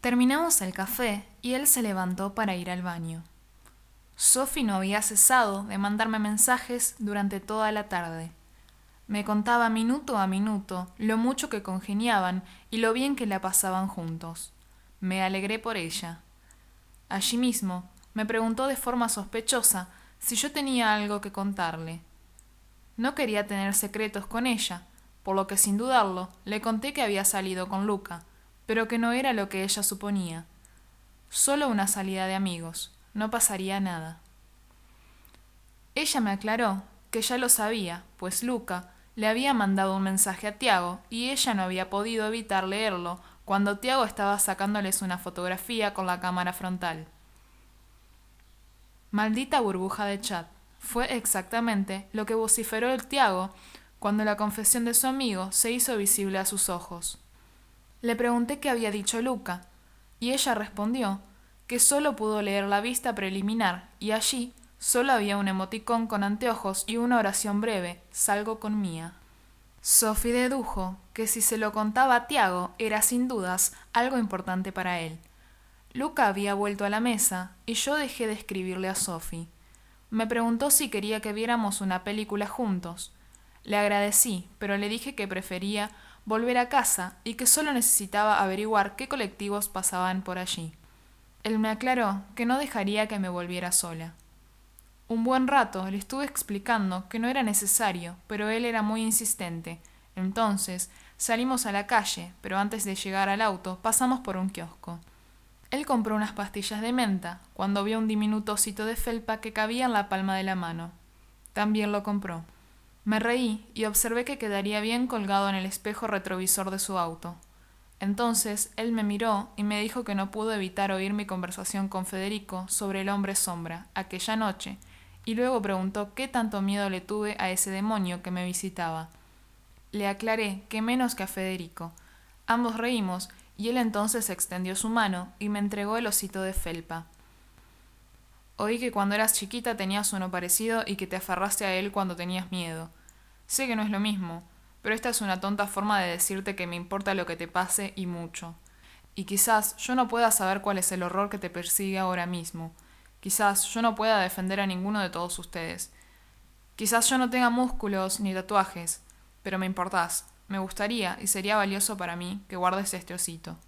Terminamos el café y él se levantó para ir al baño. Sophie no había cesado de mandarme mensajes durante toda la tarde. Me contaba minuto a minuto lo mucho que congeniaban y lo bien que la pasaban juntos. Me alegré por ella. Allí mismo me preguntó de forma sospechosa si yo tenía algo que contarle. No quería tener secretos con ella, por lo que sin dudarlo le conté que había salido con Luca, pero que no era lo que ella suponía. Solo una salida de amigos, no pasaría nada. Ella me aclaró que ya lo sabía, pues Luca le había mandado un mensaje a Tiago y ella no había podido evitar leerlo cuando Tiago estaba sacándoles una fotografía con la cámara frontal. Maldita burbuja de chat. Fue exactamente lo que vociferó el Tiago cuando la confesión de su amigo se hizo visible a sus ojos. Le pregunté qué había dicho Luca, y ella respondió que solo pudo leer la vista preliminar, y allí solo había un emoticón con anteojos y una oración breve, salgo con Mía. Sophie dedujo que si se lo contaba a Tiago era sin dudas algo importante para él. Luca había vuelto a la mesa y yo dejé de escribirle a Sophie. Me preguntó si quería que viéramos una película juntos. Le agradecí, pero le dije que prefería volver a casa y que solo necesitaba averiguar qué colectivos pasaban por allí. Él me aclaró que no dejaría que me volviera sola. Un buen rato le estuve explicando que no era necesario, pero él era muy insistente. Entonces salimos a la calle, pero antes de llegar al auto pasamos por un kiosco. Él compró unas pastillas de menta cuando vio un diminuto osito de felpa que cabía en la palma de la mano. También lo compró. Me reí y observé que quedaría bien colgado en el espejo retrovisor de su auto. Entonces él me miró y me dijo que no pudo evitar oír mi conversación con Federico sobre el hombre sombra aquella noche, y luego preguntó qué tanto miedo le tuve a ese demonio que me visitaba. Le aclaré que menos que a Federico. Ambos reímos y él entonces extendió su mano y me entregó el osito de felpa. Oí que cuando eras chiquita tenías uno parecido y que te aferraste a él cuando tenías miedo. Sé que no es lo mismo, pero esta es una tonta forma de decirte que me importa lo que te pase y mucho. Y quizás yo no pueda saber cuál es el horror que te persigue ahora mismo, Quizás yo no pueda defender a ninguno de todos ustedes. Quizás yo no tenga músculos ni tatuajes, pero me importás. Me gustaría y sería valioso para mí que guardes este osito.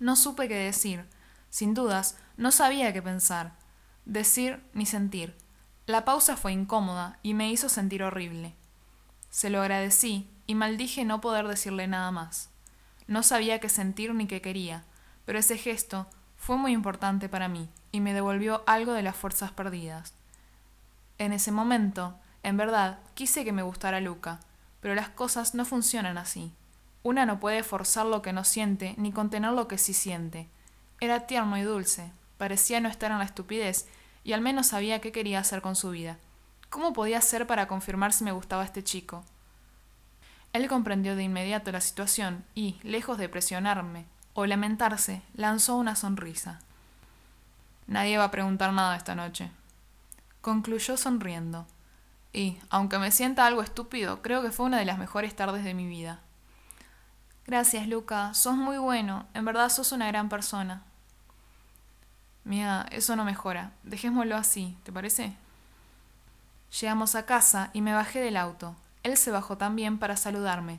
No supe qué decir. Sin dudas, no sabía qué pensar. Decir ni sentir. La pausa fue incómoda y me hizo sentir horrible. Se lo agradecí y maldije no poder decirle nada más. No sabía qué sentir ni qué quería, pero ese gesto fue muy importante para mí y me devolvió algo de las fuerzas perdidas. En ese momento, en verdad, quise que me gustara Luca, pero las cosas no funcionan así. Una no puede forzar lo que no siente ni contener lo que sí siente. Era tierno y dulce, parecía no estar en la estupidez y al menos sabía qué quería hacer con su vida. ¿Cómo podía hacer para confirmar si me gustaba este chico? Él comprendió de inmediato la situación y, lejos de presionarme, o lamentarse, lanzó una sonrisa. Nadie va a preguntar nada esta noche. Concluyó sonriendo. Y, aunque me sienta algo estúpido, creo que fue una de las mejores tardes de mi vida. Gracias, Luca. Sos muy bueno. En verdad sos una gran persona. Mía, eso no mejora. Dejémoslo así, ¿te parece? Llegamos a casa y me bajé del auto. Él se bajó también para saludarme.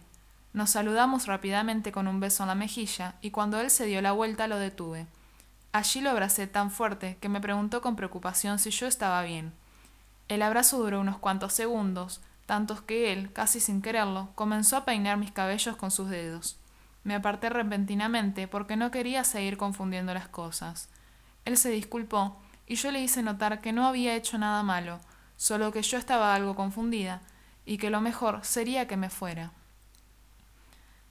Nos saludamos rápidamente con un beso en la mejilla y cuando él se dio la vuelta lo detuve. Allí lo abracé tan fuerte que me preguntó con preocupación si yo estaba bien. El abrazo duró unos cuantos segundos, tantos que él, casi sin quererlo, comenzó a peinar mis cabellos con sus dedos. Me aparté repentinamente porque no quería seguir confundiendo las cosas. Él se disculpó y yo le hice notar que no había hecho nada malo, solo que yo estaba algo confundida y que lo mejor sería que me fuera.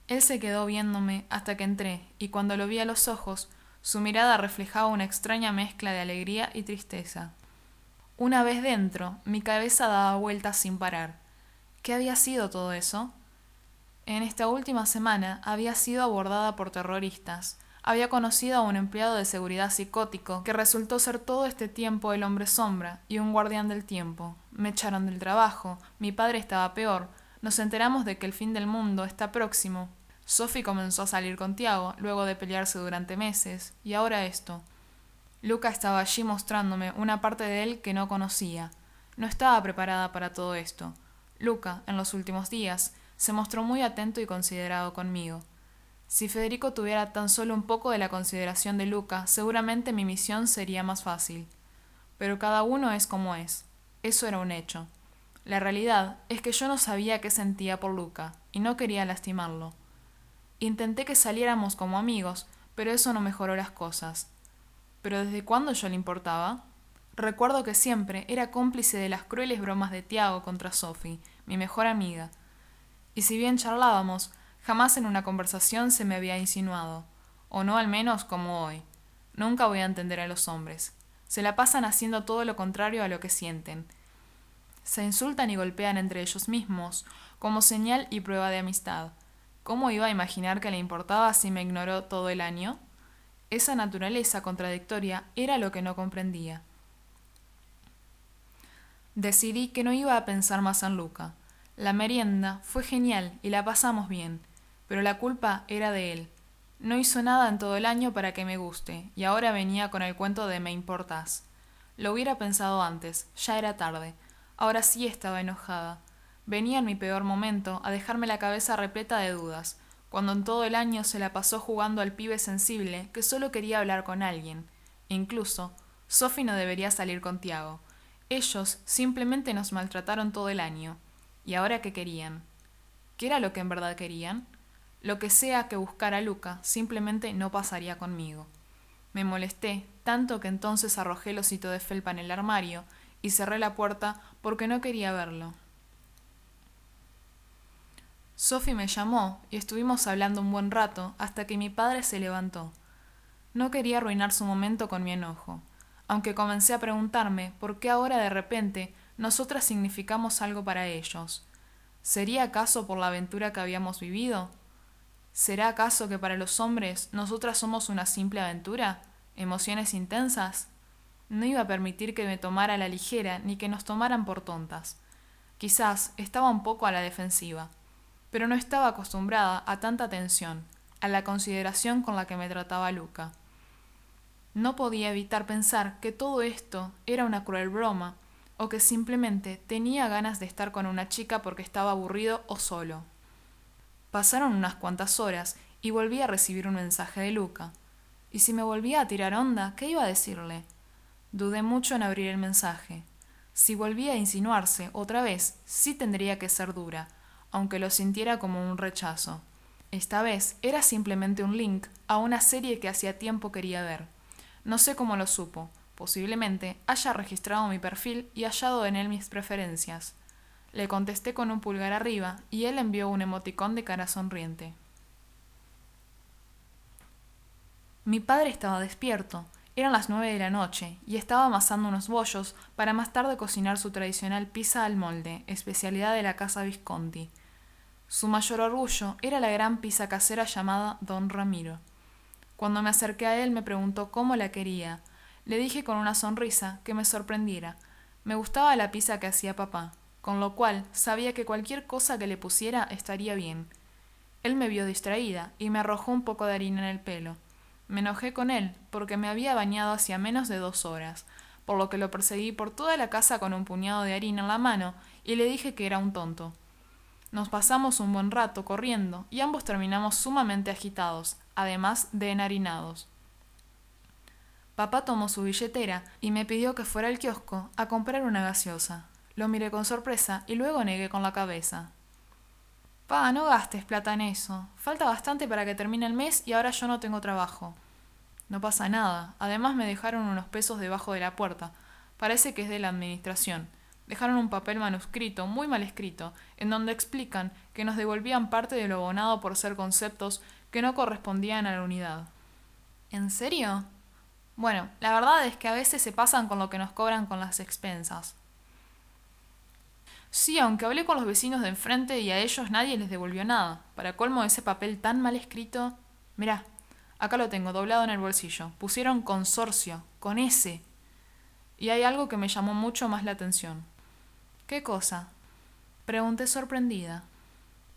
Él se quedó viéndome hasta que entré, y cuando lo vi a los ojos, su mirada reflejaba una extraña mezcla de alegría y tristeza. Una vez dentro, mi cabeza daba vueltas sin parar. ¿Qué había sido todo eso? En esta última semana había sido abordada por terroristas. Había conocido a un empleado de seguridad psicótico que resultó ser todo este tiempo el hombre sombra y un guardián del tiempo. Me echaron del trabajo, mi padre estaba peor, nos enteramos de que el fin del mundo está próximo Sophie comenzó a salir con Tiago, luego de pelearse durante meses, y ahora esto. Luca estaba allí mostrándome una parte de él que no conocía. No estaba preparada para todo esto. Luca, en los últimos días, se mostró muy atento y considerado conmigo. Si Federico tuviera tan solo un poco de la consideración de Luca, seguramente mi misión sería más fácil. Pero cada uno es como es. Eso era un hecho. La realidad es que yo no sabía qué sentía por Luca, y no quería lastimarlo. Intenté que saliéramos como amigos, pero eso no mejoró las cosas. ¿Pero desde cuándo yo le importaba? Recuerdo que siempre era cómplice de las crueles bromas de Tiago contra Sophie, mi mejor amiga. Y si bien charlábamos, jamás en una conversación se me había insinuado, o no al menos como hoy. Nunca voy a entender a los hombres. Se la pasan haciendo todo lo contrario a lo que sienten. Se insultan y golpean entre ellos mismos, como señal y prueba de amistad. ¿Cómo iba a imaginar que le importaba si me ignoró todo el año? Esa naturaleza contradictoria era lo que no comprendía. Decidí que no iba a pensar más en Luca. La merienda fue genial y la pasamos bien, pero la culpa era de él. No hizo nada en todo el año para que me guste, y ahora venía con el cuento de me importas. Lo hubiera pensado antes, ya era tarde. Ahora sí estaba enojada. Venía en mi peor momento a dejarme la cabeza repleta de dudas, cuando en todo el año se la pasó jugando al pibe sensible que solo quería hablar con alguien. incluso, Sophie no debería salir con Tiago. Ellos simplemente nos maltrataron todo el año. ¿Y ahora qué querían? ¿Qué era lo que en verdad querían? Lo que sea que buscara Luca simplemente no pasaría conmigo. Me molesté, tanto que entonces arrojé el osito de felpa en el armario y cerré la puerta porque no quería verlo. Sophie me llamó y estuvimos hablando un buen rato hasta que mi padre se levantó. No quería arruinar su momento con mi enojo, aunque comencé a preguntarme por qué ahora de repente nosotras significamos algo para ellos. ¿Sería acaso por la aventura que habíamos vivido? ¿Será acaso que para los hombres nosotras somos una simple aventura? ¿Emociones intensas? No iba a permitir que me tomara a la ligera ni que nos tomaran por tontas. Quizás estaba un poco a la defensiva pero no estaba acostumbrada a tanta atención, a la consideración con la que me trataba Luca. No podía evitar pensar que todo esto era una cruel broma, o que simplemente tenía ganas de estar con una chica porque estaba aburrido o solo. Pasaron unas cuantas horas y volví a recibir un mensaje de Luca. Y si me volvía a tirar onda, ¿qué iba a decirle? Dudé mucho en abrir el mensaje. Si volvía a insinuarse otra vez, sí tendría que ser dura, aunque lo sintiera como un rechazo. Esta vez era simplemente un link a una serie que hacía tiempo quería ver. No sé cómo lo supo, posiblemente haya registrado mi perfil y hallado en él mis preferencias. Le contesté con un pulgar arriba y él envió un emoticón de cara sonriente. Mi padre estaba despierto, eran las nueve de la noche, y estaba amasando unos bollos para más tarde cocinar su tradicional pizza al molde, especialidad de la casa Visconti, su mayor orgullo era la gran pizza casera llamada Don Ramiro. Cuando me acerqué a él me preguntó cómo la quería. Le dije con una sonrisa que me sorprendiera. Me gustaba la pizza que hacía papá, con lo cual sabía que cualquier cosa que le pusiera estaría bien. Él me vio distraída y me arrojó un poco de harina en el pelo. Me enojé con él porque me había bañado hacía menos de dos horas, por lo que lo perseguí por toda la casa con un puñado de harina en la mano y le dije que era un tonto. Nos pasamos un buen rato corriendo y ambos terminamos sumamente agitados, además de enharinados. Papá tomó su billetera y me pidió que fuera al kiosco a comprar una gaseosa. Lo miré con sorpresa y luego negué con la cabeza. Pa, no gastes plata en eso. Falta bastante para que termine el mes y ahora yo no tengo trabajo. No pasa nada. Además me dejaron unos pesos debajo de la puerta. Parece que es de la administración dejaron un papel manuscrito, muy mal escrito, en donde explican que nos devolvían parte de lo abonado por ser conceptos que no correspondían a la unidad. ¿En serio? Bueno, la verdad es que a veces se pasan con lo que nos cobran con las expensas. Sí, aunque hablé con los vecinos de enfrente y a ellos nadie les devolvió nada. Para colmo ese papel tan mal escrito. Mirá, acá lo tengo doblado en el bolsillo. Pusieron consorcio, con S. Y hay algo que me llamó mucho más la atención. ¿Qué cosa? Pregunté sorprendida.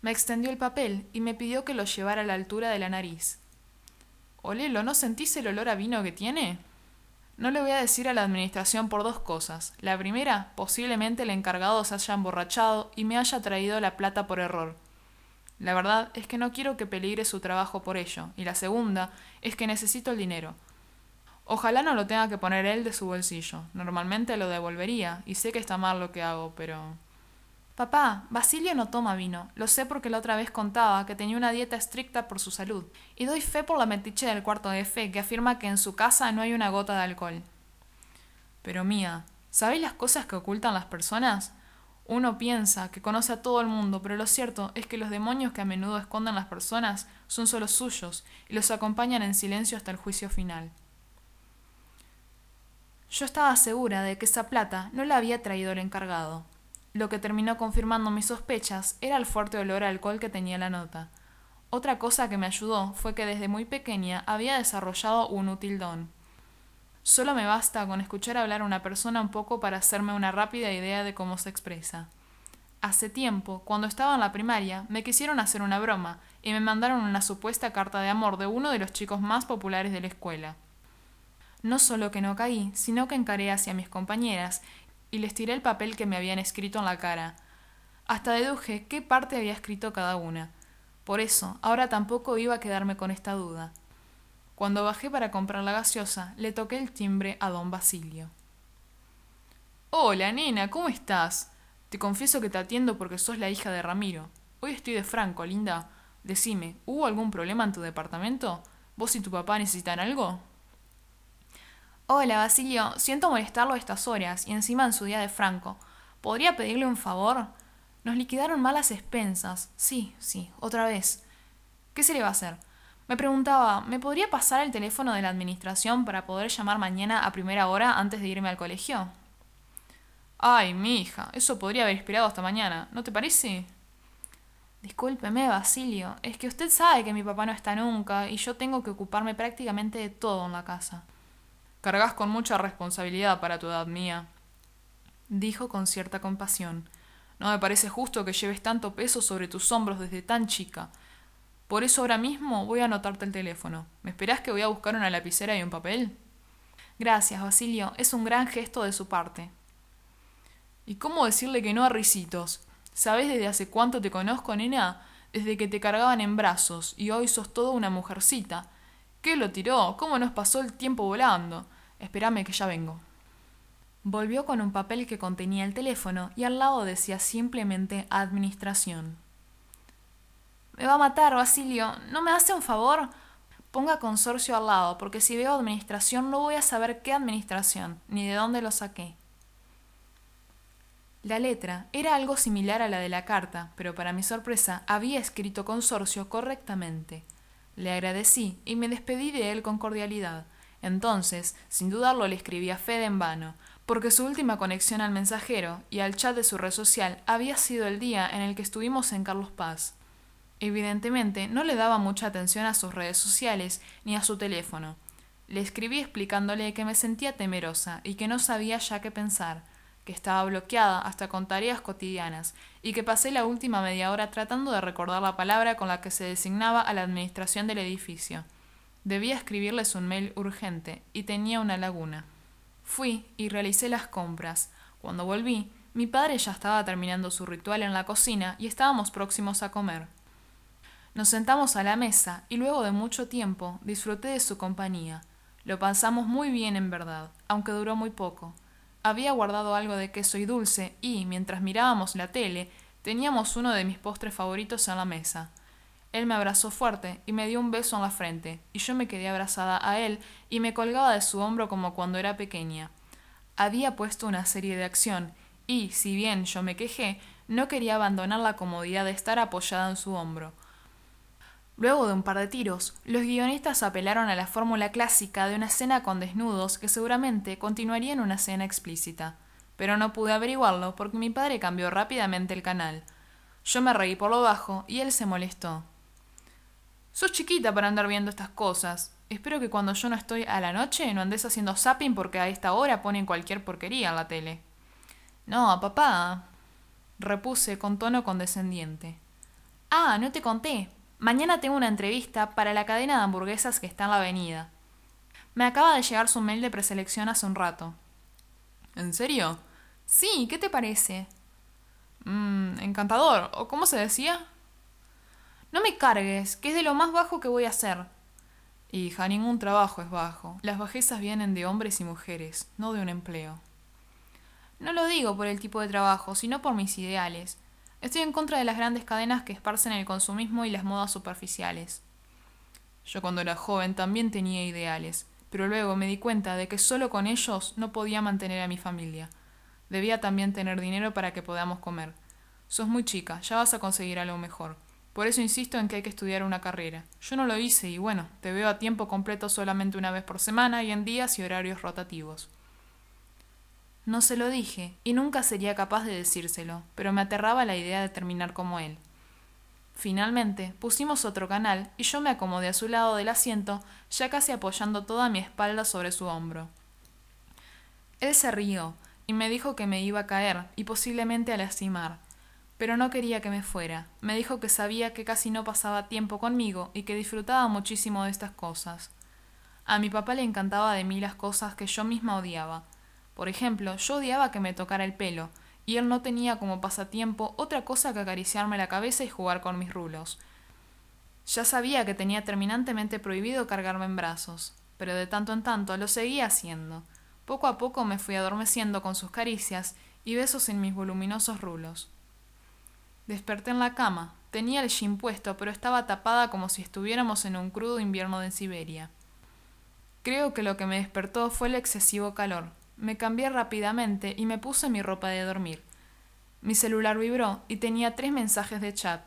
Me extendió el papel y me pidió que lo llevara a la altura de la nariz. Olelo, ¿no sentís el olor a vino que tiene? No le voy a decir a la administración por dos cosas. La primera, posiblemente el encargado se haya emborrachado y me haya traído la plata por error. La verdad es que no quiero que peligre su trabajo por ello. Y la segunda es que necesito el dinero. Ojalá no lo tenga que poner él de su bolsillo. Normalmente lo devolvería, y sé que está mal lo que hago, pero... Papá, Basilio no toma vino. Lo sé porque la otra vez contaba que tenía una dieta estricta por su salud. Y doy fe por la metiche del cuarto de fe, que afirma que en su casa no hay una gota de alcohol. Pero mía, ¿sabéis las cosas que ocultan las personas? Uno piensa que conoce a todo el mundo, pero lo cierto es que los demonios que a menudo esconden las personas son solo suyos y los acompañan en silencio hasta el juicio final. Yo estaba segura de que esa plata no la había traído el encargado, lo que terminó confirmando mis sospechas era el fuerte olor a alcohol que tenía la nota. Otra cosa que me ayudó fue que desde muy pequeña había desarrollado un útil don. Solo me basta con escuchar hablar a una persona un poco para hacerme una rápida idea de cómo se expresa. Hace tiempo, cuando estaba en la primaria, me quisieron hacer una broma y me mandaron una supuesta carta de amor de uno de los chicos más populares de la escuela. No solo que no caí, sino que encaré hacia mis compañeras y les tiré el papel que me habían escrito en la cara. Hasta deduje qué parte había escrito cada una. Por eso, ahora tampoco iba a quedarme con esta duda. Cuando bajé para comprar la gaseosa, le toqué el timbre a don Basilio. Hola, nena, ¿cómo estás? Te confieso que te atiendo porque sos la hija de Ramiro. Hoy estoy de Franco, linda. Decime, ¿hubo algún problema en tu departamento? ¿Vos y tu papá necesitan algo? Hola, Basilio. Siento molestarlo a estas horas y encima en su día de Franco. ¿Podría pedirle un favor? Nos liquidaron malas expensas. Sí, sí, otra vez. ¿Qué se le va a hacer? Me preguntaba, ¿me podría pasar el teléfono de la administración para poder llamar mañana a primera hora antes de irme al colegio? Ay, mi hija, eso podría haber esperado hasta mañana, ¿no te parece? Discúlpeme, Basilio, es que usted sabe que mi papá no está nunca y yo tengo que ocuparme prácticamente de todo en la casa. Cargas con mucha responsabilidad para tu edad mía, dijo con cierta compasión. No me parece justo que lleves tanto peso sobre tus hombros desde tan chica. Por eso ahora mismo voy a anotarte el teléfono. ¿Me esperás que voy a buscar una lapicera y un papel? Gracias, Basilio. Es un gran gesto de su parte. ¿Y cómo decirle que no a risitos? ¿Sabes desde hace cuánto te conozco, nena? Desde que te cargaban en brazos, y hoy sos toda una mujercita. ¿Qué lo tiró? ¿Cómo nos pasó el tiempo volando? Espérame que ya vengo. Volvió con un papel que contenía el teléfono y al lado decía simplemente Administración. Me va a matar, Basilio. ¿No me hace un favor? Ponga consorcio al lado, porque si veo administración no voy a saber qué administración, ni de dónde lo saqué. La letra era algo similar a la de la carta, pero para mi sorpresa había escrito consorcio correctamente. Le agradecí y me despedí de él con cordialidad, entonces, sin dudarlo, le escribí a Fede en vano, porque su última conexión al mensajero y al chat de su red social había sido el día en el que estuvimos en Carlos Paz. Evidentemente, no le daba mucha atención a sus redes sociales ni a su teléfono. Le escribí explicándole que me sentía temerosa y que no sabía ya qué pensar, que estaba bloqueada hasta con tareas cotidianas, y que pasé la última media hora tratando de recordar la palabra con la que se designaba a la administración del edificio. Debía escribirles un mail urgente y tenía una laguna. Fui y realicé las compras. Cuando volví, mi padre ya estaba terminando su ritual en la cocina y estábamos próximos a comer. Nos sentamos a la mesa y luego de mucho tiempo disfruté de su compañía. Lo pasamos muy bien en verdad, aunque duró muy poco. Había guardado algo de queso y dulce y, mientras mirábamos la tele, teníamos uno de mis postres favoritos en la mesa. Él me abrazó fuerte y me dio un beso en la frente, y yo me quedé abrazada a él y me colgaba de su hombro como cuando era pequeña. Había puesto una serie de acción, y, si bien yo me quejé, no quería abandonar la comodidad de estar apoyada en su hombro. Luego de un par de tiros, los guionistas apelaron a la fórmula clásica de una escena con desnudos que seguramente continuaría en una escena explícita. Pero no pude averiguarlo porque mi padre cambió rápidamente el canal. Yo me reí por lo bajo y él se molestó. Sos chiquita para andar viendo estas cosas. Espero que cuando yo no estoy a la noche no andes haciendo zapping porque a esta hora ponen cualquier porquería en la tele. No, papá, repuse con tono condescendiente. Ah, no te conté. Mañana tengo una entrevista para la cadena de hamburguesas que está en la avenida. Me acaba de llegar su mail de preselección hace un rato. ¿En serio? Sí, ¿qué te parece? Mmm, encantador. ¿O cómo se decía? No me cargues, que es de lo más bajo que voy a hacer. Hija, ningún trabajo es bajo. Las bajezas vienen de hombres y mujeres, no de un empleo. No lo digo por el tipo de trabajo, sino por mis ideales. Estoy en contra de las grandes cadenas que esparcen el consumismo y las modas superficiales. Yo cuando era joven también tenía ideales, pero luego me di cuenta de que solo con ellos no podía mantener a mi familia. Debía también tener dinero para que podamos comer. Sos muy chica, ya vas a conseguir algo mejor. Por eso insisto en que hay que estudiar una carrera. Yo no lo hice y bueno, te veo a tiempo completo solamente una vez por semana y en días y horarios rotativos. No se lo dije, y nunca sería capaz de decírselo, pero me aterraba la idea de terminar como él. Finalmente, pusimos otro canal y yo me acomodé a su lado del asiento, ya casi apoyando toda mi espalda sobre su hombro. Él se rió y me dijo que me iba a caer y posiblemente a lastimar, pero no quería que me fuera. Me dijo que sabía que casi no pasaba tiempo conmigo y que disfrutaba muchísimo de estas cosas. A mi papá le encantaba de mí las cosas que yo misma odiaba, por ejemplo, yo odiaba que me tocara el pelo, y él no tenía como pasatiempo otra cosa que acariciarme la cabeza y jugar con mis rulos. Ya sabía que tenía terminantemente prohibido cargarme en brazos, pero de tanto en tanto lo seguía haciendo. Poco a poco me fui adormeciendo con sus caricias y besos en mis voluminosos rulos. Desperté en la cama. Tenía el jean puesto, pero estaba tapada como si estuviéramos en un crudo invierno de Siberia. Creo que lo que me despertó fue el excesivo calor, me cambié rápidamente y me puse mi ropa de dormir. Mi celular vibró y tenía tres mensajes de chat.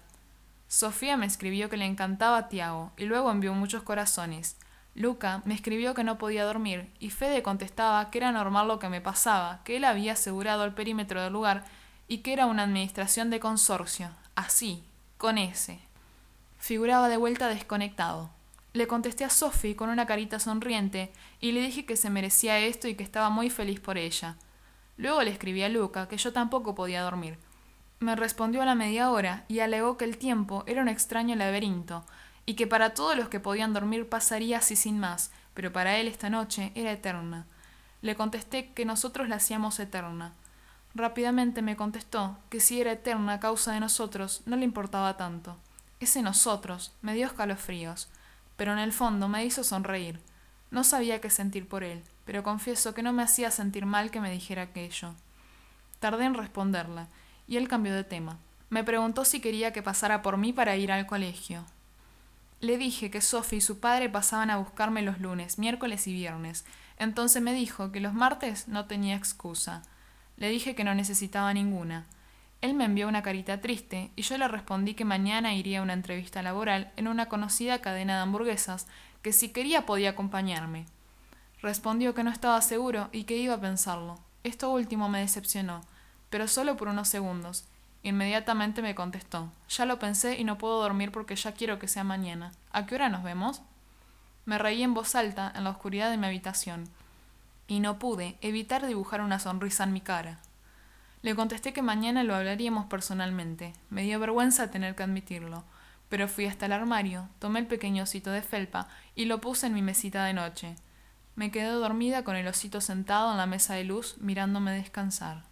Sofía me escribió que le encantaba a Tiago y luego envió muchos corazones. Luca me escribió que no podía dormir y Fede contestaba que era normal lo que me pasaba, que él había asegurado el perímetro del lugar y que era una administración de consorcio, así, con ese. Figuraba de vuelta desconectado. Le contesté a Sophie con una carita sonriente y le dije que se merecía esto y que estaba muy feliz por ella. Luego le escribí a Luca que yo tampoco podía dormir. Me respondió a la media hora y alegó que el tiempo era un extraño laberinto y que para todos los que podían dormir pasaría así sin más, pero para él esta noche era eterna. Le contesté que nosotros la hacíamos eterna. Rápidamente me contestó que si era eterna a causa de nosotros no le importaba tanto. Ese nosotros me dio escalofríos pero en el fondo me hizo sonreír. No sabía qué sentir por él, pero confieso que no me hacía sentir mal que me dijera aquello. Tardé en responderla, y él cambió de tema. Me preguntó si quería que pasara por mí para ir al colegio. Le dije que Sophie y su padre pasaban a buscarme los lunes, miércoles y viernes. Entonces me dijo que los martes no tenía excusa. Le dije que no necesitaba ninguna. Él me envió una carita triste y yo le respondí que mañana iría a una entrevista laboral en una conocida cadena de hamburguesas, que si quería podía acompañarme. Respondió que no estaba seguro y que iba a pensarlo. Esto último me decepcionó, pero solo por unos segundos. Inmediatamente me contestó Ya lo pensé y no puedo dormir porque ya quiero que sea mañana. ¿A qué hora nos vemos? Me reí en voz alta en la oscuridad de mi habitación, y no pude evitar dibujar una sonrisa en mi cara. Le contesté que mañana lo hablaríamos personalmente. Me dio vergüenza tener que admitirlo, pero fui hasta el armario, tomé el pequeño osito de felpa y lo puse en mi mesita de noche. Me quedé dormida con el osito sentado en la mesa de luz mirándome descansar.